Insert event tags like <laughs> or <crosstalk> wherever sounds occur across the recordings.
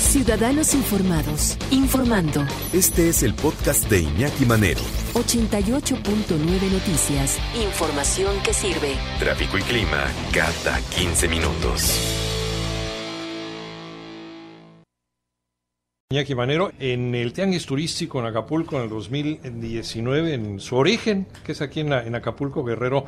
Ciudadanos informados, informando. Este es el podcast de Iñaki Manero. 88.9 Noticias. Información que sirve. Tráfico y clima cada 15 minutos. Iñaki Manero, en el Tianguis Turístico en Acapulco en el 2019, en su origen, que es aquí en, la- en Acapulco Guerrero,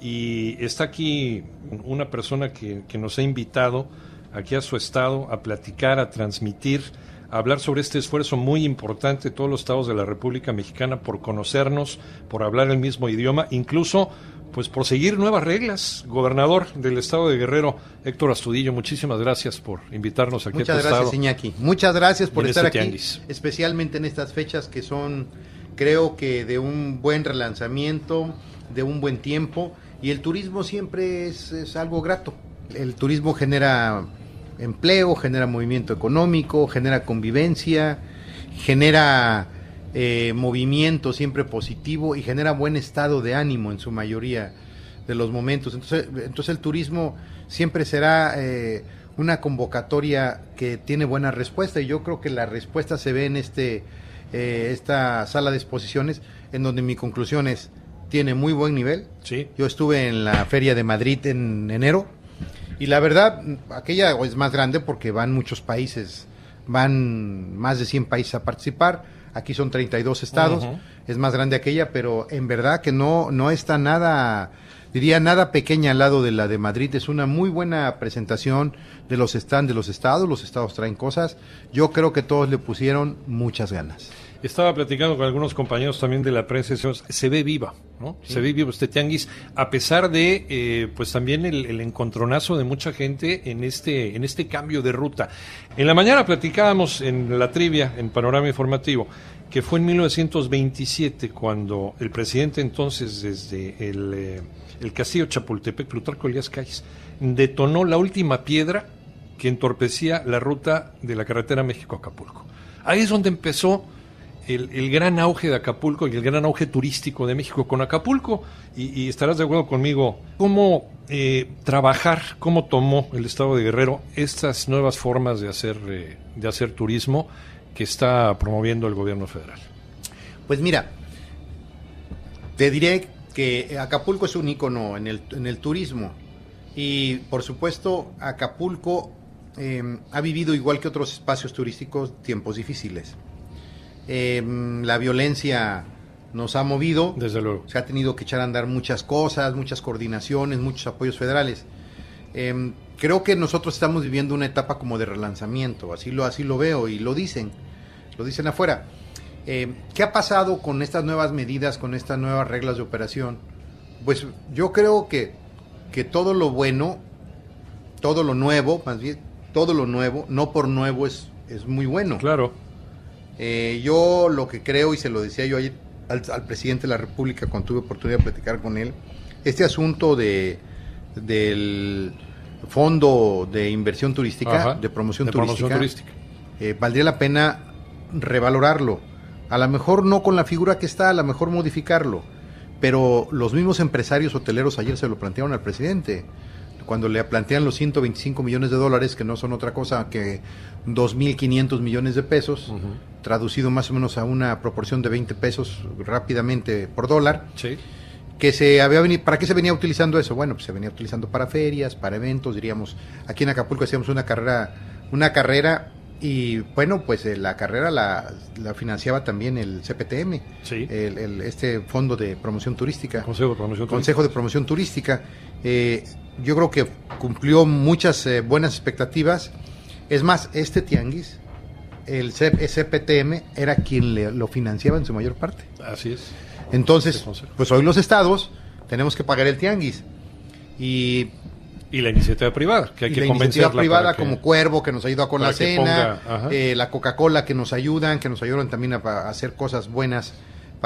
y está aquí una persona que, que nos ha invitado aquí a su estado a platicar, a transmitir, a hablar sobre este esfuerzo muy importante de todos los estados de la República Mexicana por conocernos, por hablar el mismo idioma, incluso pues por seguir nuevas reglas. Gobernador del estado de Guerrero, Héctor Astudillo, muchísimas gracias por invitarnos aquí a Muchas tu gracias, estado. Iñaki. Muchas gracias por en estar este aquí, tianguis. especialmente en estas fechas que son, creo que de un buen relanzamiento, de un buen tiempo, y el turismo siempre es, es algo grato. El turismo genera empleo, genera movimiento económico, genera convivencia, genera eh, movimiento siempre positivo y genera buen estado de ánimo en su mayoría de los momentos. Entonces, entonces el turismo siempre será eh, una convocatoria que tiene buena respuesta y yo creo que la respuesta se ve en este eh, esta sala de exposiciones en donde mi conclusión es tiene muy buen nivel. Sí. Yo estuve en la feria de Madrid en enero y la verdad aquella es más grande porque van muchos países, van más de 100 países a participar. Aquí son 32 estados, Ujú. es más grande aquella, pero en verdad que no no está nada diría nada pequeña al lado de la de Madrid. Es una muy buena presentación de los stands de los estados. Los estados traen cosas. Yo creo que todos le pusieron muchas ganas. Estaba platicando con algunos compañeros también de la prensa y se ve viva, ¿no? Se ve vivo este tianguis, a pesar de, eh, pues también el, el encontronazo de mucha gente en este, en este cambio de ruta. En la mañana platicábamos en la trivia, en Panorama Informativo, que fue en 1927 cuando el presidente entonces desde el, eh, el castillo Chapultepec, Plutarco Elías Calles, detonó la última piedra que entorpecía la ruta de la carretera México-Acapulco. Ahí es donde empezó el, gran auge de Acapulco y el gran auge turístico de México con Acapulco. Y, estarás de acuerdo conmigo, cómo eh, trabajar, cómo tomó el Estado de Guerrero estas nuevas formas de hacer, eh, de hacer turismo que está promoviendo el gobierno federal. Pues mira, te diré que Acapulco es un el, en el turismo y por supuesto Acapulco eh, ha vivido igual que otros espacios turísticos tiempos difíciles. Eh, la violencia nos ha movido, Desde luego. se ha tenido que echar a andar muchas cosas, muchas coordinaciones, muchos apoyos federales. Eh, creo que nosotros estamos viviendo una etapa como de relanzamiento, así lo, así lo veo y lo dicen, lo dicen afuera. Eh, ¿Qué ha pasado con estas nuevas medidas, con estas nuevas reglas de operación? Pues yo creo que, que todo lo bueno, todo lo nuevo, más bien, todo lo nuevo, no por nuevo es, es muy bueno. Claro. Eh, yo lo que creo, y se lo decía yo ayer al, al presidente de la República cuando tuve oportunidad de platicar con él, este asunto de del fondo de inversión turística, Ajá. de promoción De turística, promoción turística. eh, valdría la pena revalorarlo. A lo mejor no con la figura que está, a lo mejor modificarlo. Pero los mismos empresarios hoteleros ayer se lo plantearon al presidente. Cuando le plantean los 125 millones de dólares, que no son otra cosa que 2.500 millones de pesos, traducido más o menos a una proporción de 20 pesos rápidamente por dólar, Sí. que se había venido, ¿para qué se venía utilizando eso? Bueno, pues se venía utilizando para ferias, para eventos, diríamos, aquí en Acapulco hacíamos una carrera, una carrera y bueno, pues eh, la carrera la, la financiaba también el CPTM, Sí. el, el- este fondo de promoción turística. Consejo de Promoción Consejo de Promoción Turística. Eh, yo creo que cumplió muchas eh, buenas expectativas. Es más, este tianguis, el CPTM, era quien le- lo financiaba en su mayor parte. Así es. Entonces, Este pues hoy los estados tenemos que pagar el tianguis. Y Y la iniciativa privada, que hay y que la iniciativa privada que- como Cuervo que nos ayuda con la cena, ponga, eh, la Coca-Cola que nos ayudan, que nos ayudan también a, a hacer cosas buenas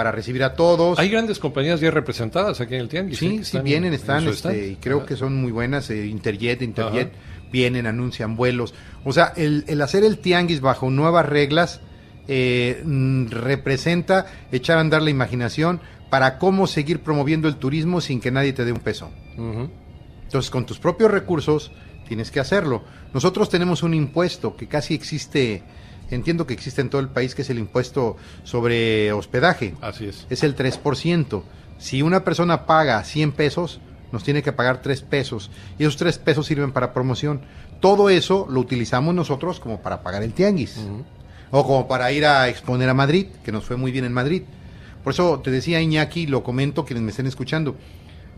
para recibir a todos. Hay grandes compañías ya representadas aquí en el Tianguis. ¿eh? Sí, que sí, están vienen, en están, este, y creo Ajá. que son muy buenas. eh, Interjet, Interjet, Ajá. vienen, anuncian vuelos. O sea, el, el hacer el tianguis bajo nuevas reglas eh, mm, representa echar a andar la imaginación para cómo seguir promoviendo el turismo sin que nadie te dé un peso. Entonces, con tus propios recursos tienes que hacerlo. Nosotros tenemos un impuesto que casi existe, entiendo que existe en todo el país, que es el impuesto sobre hospedaje Así es. es el 3%. Si una persona paga 100 pesos, nos tiene que pagar 3 pesos. Y esos 3 pesos sirven para promoción. Todo eso lo utilizamos nosotros como para pagar el tianguis. O como para ir a exponer a Madrid, que nos fue muy bien en Madrid. Por eso te decía Iñaki, lo comento quienes me estén escuchando.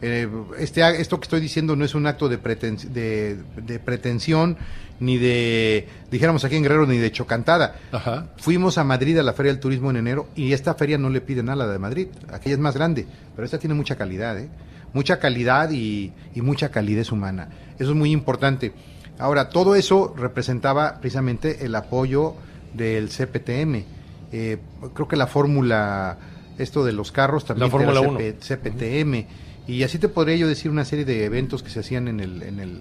Eh, este, esto que estoy diciendo no es un acto de, preten- de, de pretensión, ni de, dijéramos aquí en Guerrero, ni de chocantada. Ajá. Fuimos a Madrid a la Feria del Turismo en enero y esta feria no le pide nada a la de Madrid. Aquella es más grande, pero esta tiene mucha calidad, ¿eh? Mucha calidad y, y mucha calidez humana. Eso es muy importante. Ahora, todo eso representaba precisamente el apoyo del CPTM. Eh, creo que la fórmula, esto de los carros también La era Fórmula CP CPTM. Y así te podría yo decir una serie de eventos que se hacían en el, en el,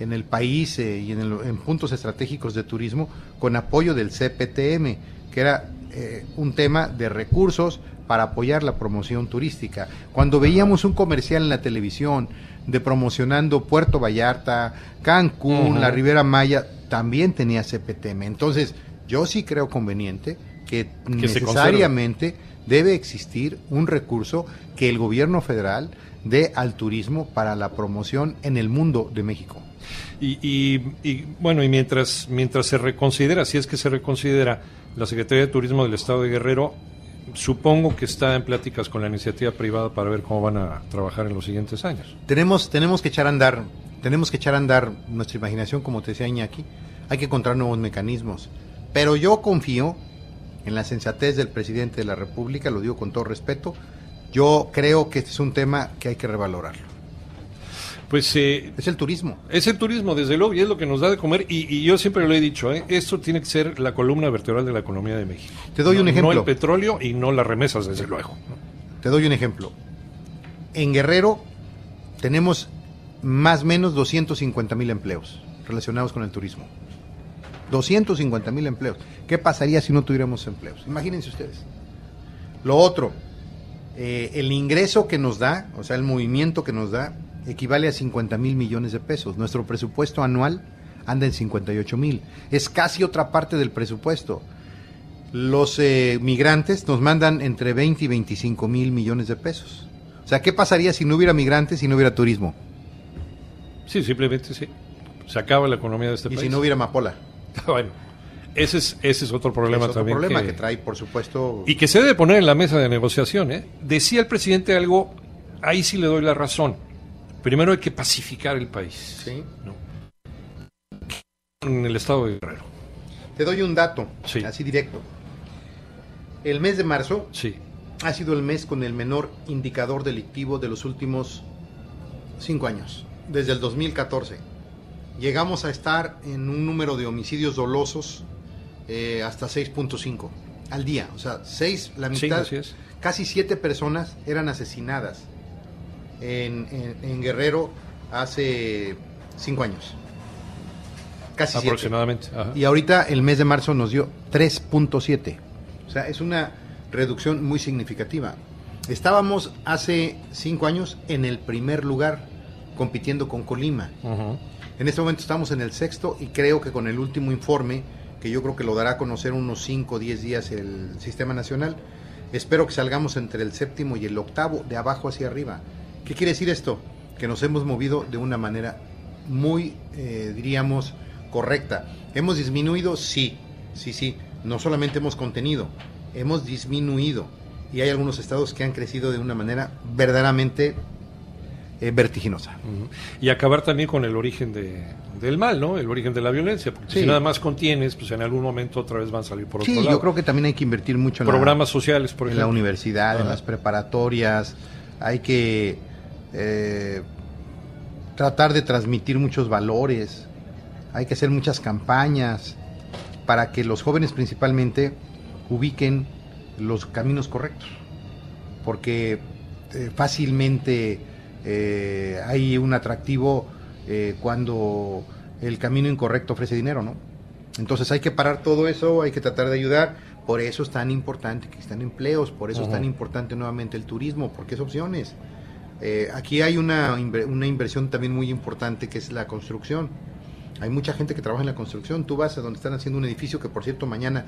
en el país eh, y en, el- en puntos estratégicos de turismo con apoyo del CPTM, que era eh, un tema de recursos para apoyar la promoción turística. Cuando veíamos un comercial en la televisión de promocionando Puerto Vallarta, Cancún, la Ribera Maya, también tenía CPTM. Entonces, yo sí creo conveniente que, necesariamente debe existir un recurso que el gobierno federal dé al turismo para la promoción en el mundo de México. Y, y- y, bueno, y mientras, mientras se reconsidera, si es que se reconsidera la Secretaría de Turismo del Estado de Guerrero, supongo que está en pláticas con la iniciativa privada para ver cómo van a trabajar en los siguientes años. Tenemos, tenemos que echar a andar, tenemos que echar a andar nuestra imaginación, como te decía Iñaki, hay que encontrar nuevos mecanismos. Pero yo confío en la sensatez del presidente de la República, lo digo con todo respeto. Yo creo que este es un tema que hay que revalorarlo. Pues eh, Es el turismo. es el turismo, desde luego, y es lo que nos da de comer. Y, y yo siempre lo he dicho, ¿eh? esto tiene que ser la columna vertebral de la economía de México. Te doy No- un ejemplo. No el petróleo y no las remesas, desde luego. Te doy un ejemplo. En Guerrero tenemos más o menos 250 mil empleos relacionados con el turismo. 250 mil empleos. ¿Qué pasaría si no tuviéramos empleos? Imagínense ustedes. Lo otro, eh, el ingreso que nos da, o sea, el movimiento que nos da, equivale a 50 mil millones de pesos. Nuestro presupuesto anual anda en 58 mil. Es casi otra parte del presupuesto. Los eh, migrantes nos mandan entre 20 y 25 mil millones de pesos. O sea, ¿qué pasaría si no hubiera migrantes y no hubiera turismo? Sí, simplemente sí. Se acaba la economía de este y país. si no hubiera amapola. <laughs> Bueno, ese es, ese es otro problema es otro también. problema que... trae, por supuesto. Y que se debe poner en la mesa de negociación. ¿eh? Decía el presidente algo, ahí sí le doy la razón. Primero hay que pacificar el país. Sí. ¿no? En el estado de Guerrero. Te doy un dato, Sí. así directo. El mes de marzo Sí. ha sido el mes con el menor indicador delictivo de los últimos cinco años, desde el 2014. Llegamos a estar en un número de homicidios dolosos eh, hasta 6.5 al día. O sea, seis, la Sí, mitad, casi siete personas eran asesinadas en, en- en Guerrero hace cinco años. Casi siete. Aproximadamente. ajá. Y ahorita el mes de marzo nos dio 3.7. O sea, es una reducción muy significativa. Estábamos hace cinco años en el primer lugar, compitiendo con Colima. En este momento estamos en el sexto y creo que con el último informe, que yo creo que lo dará a conocer unos 5 o 10 días el Sistema Nacional, espero que salgamos entre el séptimo y el octavo, de abajo hacia arriba. ¿Qué quiere decir esto? Que nos hemos movido de una manera muy, eh, diríamos, correcta. ¿Hemos disminuido? Sí, sí, sí. No solamente hemos contenido, hemos disminuido. Y hay algunos estados que han crecido de una manera verdaderamente eh, vertiginosa. Y acabar también con el origen de, del mal, ¿no? El origen de la violencia. Porque Sí. si nada más contienes, pues en algún momento otra vez van a salir por otro Sí, lado. yo creo que también hay que invertir mucho en la- Programas sociales, por en la ejemplo. universidad, en las preparatorias, hay que eh, tratar de transmitir muchos valores, hay que hacer muchas campañas para que los jóvenes principalmente ubiquen los caminos correctos, porque eh, fácilmente eh, hay un atractivo eh, cuando el camino incorrecto ofrece dinero, ¿no? Entonces hay que parar todo eso, hay que tratar de ayudar. Por eso es tan importante que estén empleos, por eso es tan importante nuevamente el turismo, porque es opciones. Eh, aquí hay una, una inversión también muy importante que es la construcción. Hay mucha gente que trabaja en la construcción. Tú vas a donde están haciendo un edificio que, por cierto, mañana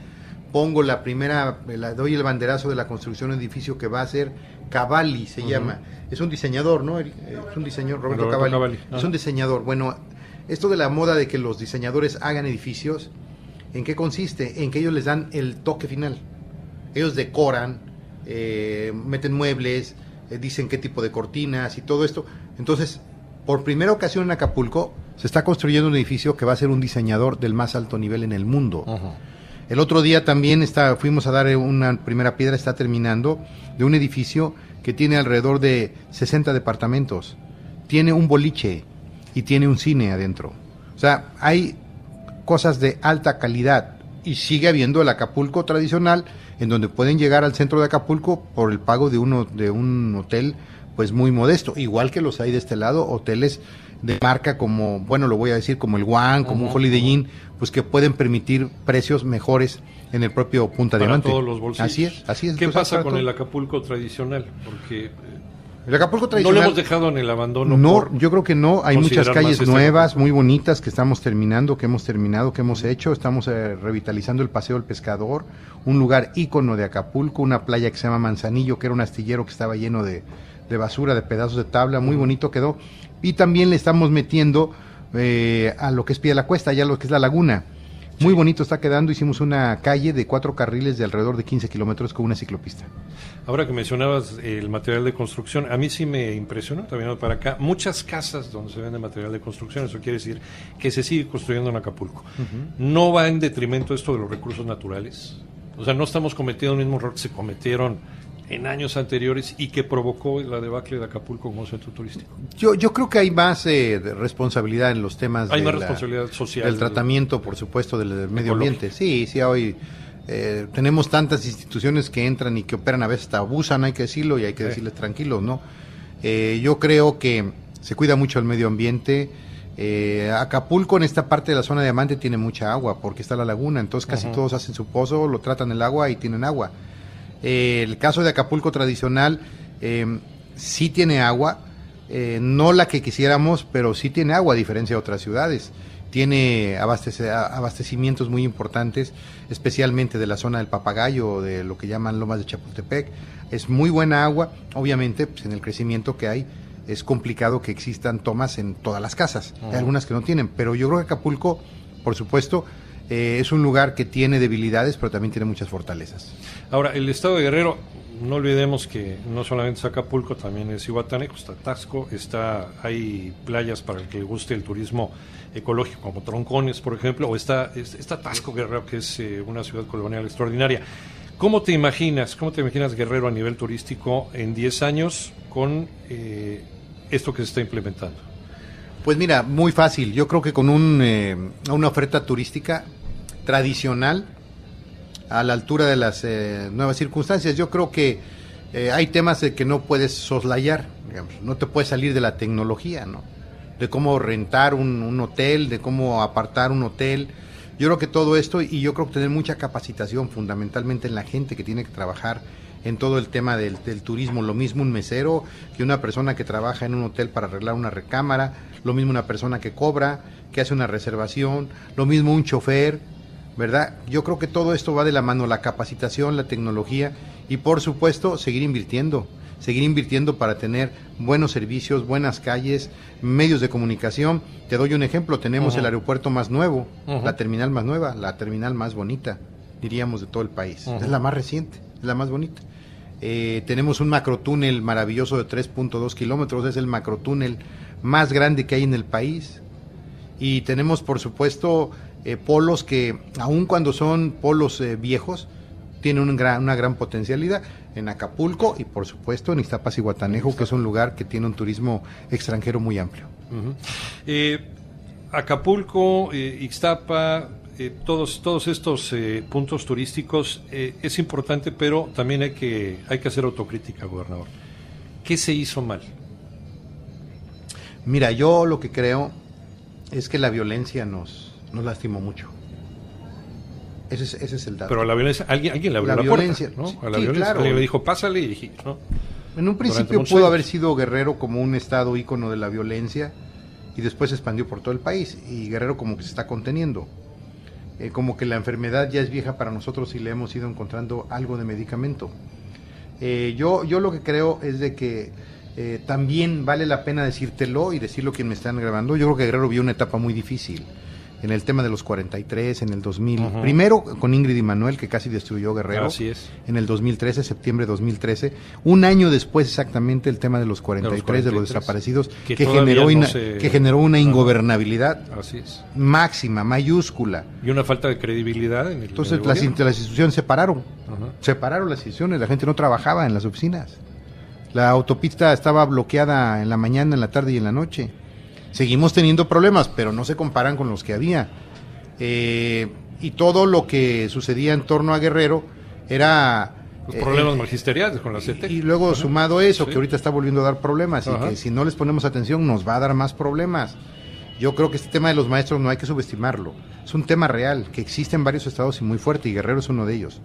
pongo la primera, la, doy el banderazo de la construcción de un edificio que va a ser Cavalli, se llama. Es un diseñador, ¿no? Es un diseñador, Roberto, Roberto Cavalli. Cavalli. Es un diseñador. Bueno, esto de la moda de que los diseñadores hagan edificios, ¿en qué consiste? En que ellos les dan el toque final. Ellos decoran, eh, meten muebles, eh, dicen qué tipo de cortinas y todo esto. Entonces, por primera ocasión en Acapulco, se está construyendo un edificio que va a ser un diseñador del más alto nivel en el mundo. El otro día también está, fuimos a dar una primera piedra, está terminando, de un edificio que tiene alrededor de 60 departamentos. Tiene un boliche y tiene un cine adentro. O sea, hay cosas de alta calidad y sigue habiendo el Acapulco tradicional en donde pueden llegar al centro de Acapulco por el pago de uno de un hotel pues muy modesto, igual que los hay de este lado, hoteles de marca como, bueno, lo voy a decir como el One, como un Holiday Inn, pues que pueden permitir precios mejores en el propio Punta Para Diamante. todos los bolsillos. Así es, así es. ¿Qué pasa con todo. el Acapulco tradicional? Porque eh, El Acapulco no lo tradicional hemos dejado en el abandono. no, yo creo que no. Hay muchas calles nuevas, muy bonitas que estamos terminando, que hemos terminado, que hemos hecho. Estamos eh, revitalizando el Paseo del Pescador, un lugar ícono de Acapulco, una playa que se llama Manzanillo, que era un astillero que estaba lleno de, de basura, de pedazos de tabla, muy bonito quedó. Y también le estamos metiendo eh, a lo que es Pie de la Cuesta, ya lo que es la laguna. Muy bonito está quedando. Hicimos una calle de cuatro carriles de alrededor de 15 kilómetros con una ciclopista. Ahora que mencionabas el material de construcción, a mí sí me impresionó, también para acá, muchas casas donde se vende material de construcción, eso quiere decir que se sigue construyendo en Acapulco. No va en detrimento esto de los recursos naturales. O sea, no estamos cometiendo el mismo error que se cometieron en años anteriores y que provocó la debacle de Acapulco como centro turístico. Yo, yo creo que hay más eh, responsabilidad en los temas Hay de más la- responsabilidad social. del tratamiento, por supuesto, del, del medio Ecológico. ambiente. Sí, sí, hoy eh, tenemos tantas instituciones que entran y que operan, a veces hasta abusan, hay que decirlo, y hay que Sí. decirles tranquilos, ¿no? Eh, yo creo que se cuida mucho el medio ambiente. Eh, Acapulco, en esta parte de la zona de Diamante, tiene mucha agua, porque está la laguna, entonces casi todos hacen su pozo, lo tratan el agua y tienen agua. Eh, el caso de Acapulco tradicional, eh, sí tiene agua, eh, no la que quisiéramos, pero sí tiene agua, a diferencia de otras ciudades. Tiene abastece- abastecimientos muy importantes, especialmente de la zona del Papagayo, de lo que llaman Lomas de Chapultepec. Es muy buena agua, obviamente, pues, en el crecimiento que hay, es complicado que existan tomas en todas las casas. Hay algunas que no tienen, pero yo creo que Acapulco, por supuesto, eh, es un lugar que tiene debilidades, pero también tiene muchas fortalezas. Ahora, el estado de Guerrero, no olvidemos que no solamente es Acapulco, también es Iguataneco, está Taxco, está, hay playas para el que le guste el turismo ecológico, como Troncones, por ejemplo, o está, es- está Taxco Guerrero, que es eh, una ciudad colonial extraordinaria. ¿Cómo te imaginas, cómo te imaginas Guerrero a nivel turístico en 10 años con eh, esto que se está implementando? Pues mira, muy fácil. Yo creo que con un, eh, una oferta turística tradicional a la altura de las eh, nuevas circunstancias, yo creo que eh, hay temas de que no puedes soslayar, digamos, no te puedes salir de la tecnología, ¿no? De cómo rentar un, hotel, de cómo apartar un hotel. Yo creo que todo esto, y yo creo que tener mucha capacitación fundamentalmente en la gente que tiene que trabajar en todo el tema del turismo. Lo mismo un mesero que una persona que trabaja en un hotel para arreglar una recámara, lo mismo una persona que cobra, que hace una reservación, lo mismo un chofer, ¿verdad? Yo creo que todo esto va de la mano, la capacitación, la tecnología y por supuesto seguir invirtiendo, seguir invirtiendo para tener buenos servicios, buenas calles, medios de comunicación. Te doy un ejemplo, tenemos el aeropuerto más nuevo, la terminal más nueva, la terminal más bonita, diríamos, de todo el país. Es la más reciente, es la más bonita. Eh, tenemos un macrotúnel maravilloso de 3.2 kilómetros, es el macrotúnel más grande que hay en el país. Y tenemos, por supuesto, eh, polos que, aun cuando son polos eh, viejos, tienen un gran- una gran potencialidad en Acapulco y, por supuesto, en Iztapas y Guatanejo, que es un lugar que tiene un turismo extranjero muy amplio. Eh, Acapulco, Ixtapa, todos, todos estos eh, puntos turísticos eh, es importante, pero también hay que, hay que hacer autocrítica, gobernador. ¿Qué se hizo mal? Mira, yo lo que creo es que la violencia nos, nos lastimó mucho. Ese es, ese es el dato. Pero a la violencia, alguien, alguien le abrió La la, puerta, violencia, A la sí, violencia. claro. Alguien le dijo, pásale y ¿no? En un principio pudo haber sido Guerrero como un estado ícono de la violencia y después se expandió por todo el país y Guerrero como que se está conteniendo. Eh, como que la enfermedad ya es vieja para nosotros y le hemos ido encontrando algo de medicamento. Eh, yo, yo lo que creo es de que eh, también vale la pena decírtelo y decirlo quien me están grabando. Yo creo que Guerrero vio una etapa muy difícil en el tema de los 43, en el 2000. Ujú. Primero con Ingrid y Manuel, que casi destruyó Guerrero Así es. en el 2013, septiembre de 2013. Un año después exactamente el tema de los 43, de los, 43, desaparecidos, que generó, no ina- se- que generó una ingobernabilidad Así es. máxima, mayúscula. Y una falta de credibilidad en el, Entonces en el las, instituciones se pararon, separaron las instituciones, la gente no trabajaba en las oficinas. La autopista estaba bloqueada en la mañana, en la tarde y en la noche. Seguimos teniendo problemas, pero no se comparan con los que había. Eh, y todo lo que sucedía en torno a Guerrero era... Los eh, problemas eh, magisteriales con la CETEC. y luego sumado eso, Sí. que ahorita está volviendo a dar problemas y que si no les ponemos atención nos va a dar más problemas. Yo creo que este tema de los maestros no hay que subestimarlo. Es un tema real, que existe en varios estados y muy fuerte, y Guerrero es uno de ellos.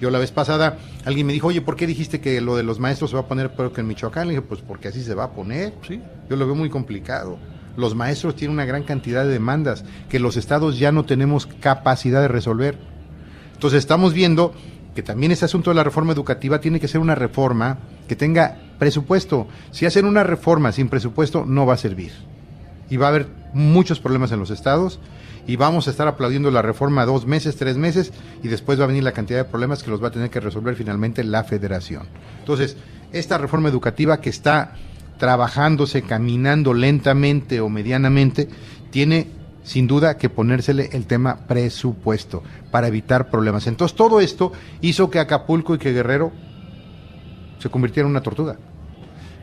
Yo la vez pasada, alguien me dijo, oye, ¿por qué dijiste que lo de los maestros se va a poner peor que en Michoacán? Le dije, pues porque así se va a poner. Sí. Yo lo veo muy complicado. Los maestros tienen una gran cantidad de demandas que los estados ya no tenemos capacidad de resolver. Entonces estamos viendo que también este asunto de la reforma educativa tiene que ser una reforma que tenga presupuesto. Si hacen una reforma sin presupuesto no va a servir. Y va a haber muchos problemas en los estados y vamos a estar aplaudiendo la reforma dos meses, tres meses y después va a venir la cantidad de problemas que los va a tener que resolver finalmente la federación. Entonces, esta reforma educativa que está trabajándose, caminando lentamente o medianamente, tiene sin duda que ponérsele el tema presupuesto para evitar problemas. Entonces todo esto hizo que Acapulco y que Guerrero se convirtieran en una tortuga.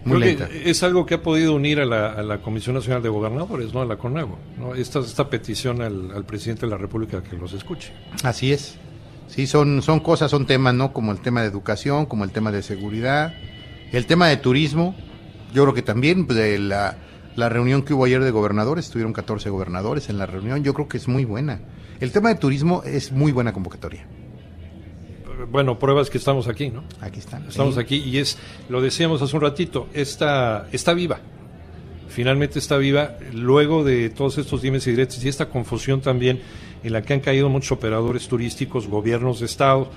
Muy Creo lenta. que es algo que ha podido unir a la, a la Comisión Nacional de Gobernadores, ¿no? A la CONAGO, ¿no? Esta, esta petición al, al presidente de la República que los escuche. Así es. Sí, son, son cosas, son temas, ¿no? Como el tema de educación, como el tema de seguridad, el tema de turismo. Yo creo que también pues, de la, la reunión que hubo ayer de gobernadores, estuvieron 14 gobernadores en la reunión, yo creo que es muy buena. El tema de turismo es muy buena convocatoria. Bueno, pruebas que estamos aquí, ¿no? Aquí está. Estamos Sí. aquí y es, lo decíamos hace un ratito, está, está viva. Finalmente está viva luego de todos estos dimes y diretes y esta confusión también en la que han caído muchos operadores turísticos, gobiernos de estado,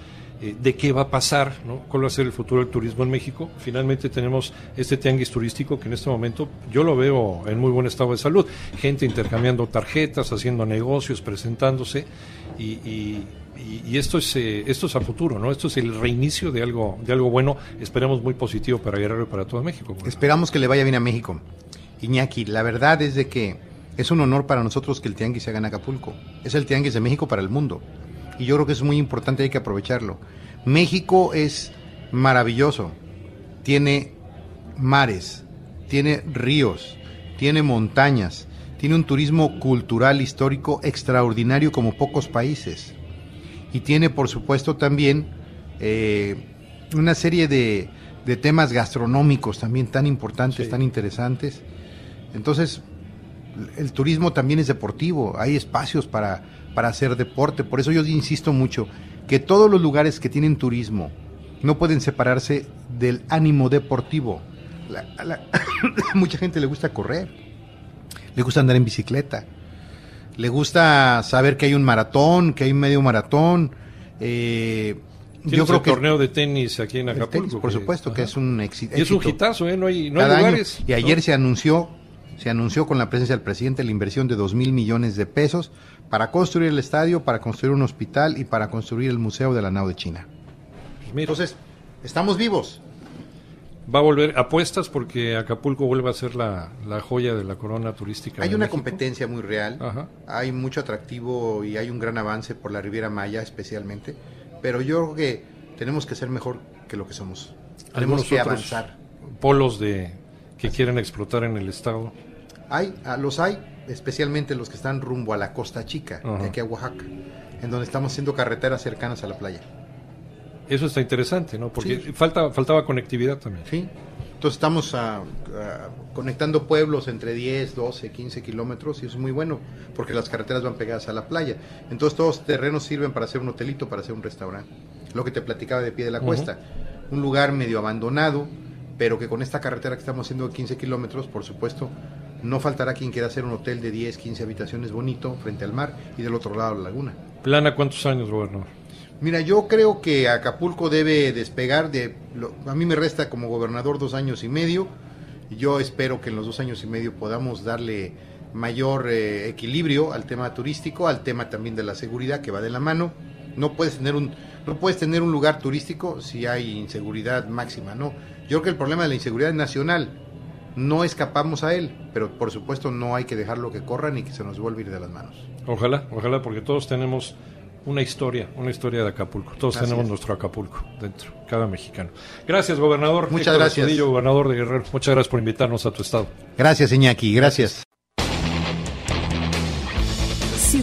eh, de qué va a pasar, ¿no? cuál va a ser el futuro del turismo en México. Finalmente tenemos este tianguis turístico que en este momento yo lo veo en muy buen estado de salud. Gente intercambiando tarjetas, haciendo negocios, presentándose y, y- esto es eh, esto es a futuro, ¿no? Esto es el reinicio de algo de algo bueno. Esperemos muy positivo para Guerrero y para todo México. Esperamos que le vaya bien a México. Iñaki, la verdad es de que es un honor para nosotros que el tianguis se haga en Acapulco. Es el tianguis de México para el mundo. Y yo creo que es muy importante, hay que aprovecharlo. México es maravilloso. Tiene mares, tiene ríos, tiene montañas, tiene un turismo cultural histórico extraordinario como pocos países. Y tiene, por supuesto, también eh, una serie de, de temas gastronómicos también tan importantes, Sí. tan interesantes. Entonces, el turismo también es deportivo, hay espacios para, para hacer deporte. Por eso yo insisto mucho que todos los lugares que tienen turismo no pueden separarse del ánimo deportivo. La- a la- <coughs> mucha gente le gusta correr, le gusta andar en bicicleta, le gusta saber que hay un maratón, que hay un medio maratón. eh, yo creo el que torneo de tenis aquí en Acapulco. tenis, por que- supuesto, que es un éxi- éxito. Y es un hitazo, ¿eh? No hay, no hay año. lugares. Y ayer ¿no? se anunció, se anunció con la presencia del presidente la inversión de dos mil millones de pesos para construir el estadio, para construir un hospital y para construir el museo de la nao de China. Pues Entonces, estamos vivos. va a volver apuestas porque Acapulco vuelve a ser la, la joya de la corona turística. Hay una México. competencia muy real, Ajá. hay mucho atractivo y hay un gran avance por la Riviera Maya especialmente, pero yo creo que tenemos que ser mejor que lo que somos. Tenemos Algunos que avanzar. Polos de que quieren explotar en el estado. Hay, ah, los hay, especialmente los que están rumbo a la Costa Chica, Ajá. de aquí a Oaxaca, en donde estamos haciendo carreteras cercanas a la playa. Eso está interesante, ¿no? Porque Sí. falta, faltaba conectividad también. ¿sí? Entonces estamos conectando pueblos entre 10, 12, 15 kilómetros y eso es muy bueno porque las carreteras van pegadas a la playa. Entonces todos los terrenos sirven para hacer un hotelito, para hacer un restaurante. Lo que te platicaba de pie de la cuesta. Un lugar medio abandonado, pero que con esta carretera que estamos haciendo de 15 kilómetros, por supuesto, no faltará quien quiera hacer un hotel de 10, 15 habitaciones bonito frente al mar y del otro lado la laguna. ¿Plana cuántos años, gobernador? Mira, yo creo que Acapulco debe despegar de... lo- a mí me resta como gobernador dos años y medio. Yo espero que en los dos años y medio podamos darle mayor eh, equilibrio al tema turístico, al tema también de la seguridad que va de la mano. No puedes tener un no puedes tener un lugar turístico si hay inseguridad máxima, no. Yo creo que el problema de la inseguridad es nacional. No escapamos a él, pero por supuesto no hay que dejarlo que corran y que se nos vuelva a ir de las manos. Ojalá, ojalá, porque todos tenemos una historia, una historia de Acapulco. Todos tenemos es. nuestro Acapulco dentro, cada mexicano. Gracias, gobernador. Muchas Héctor gracias. Astudillo, gobernador de Guerrero. Muchas gracias por invitarnos a tu estado. Gracias, Iñaki, gracias.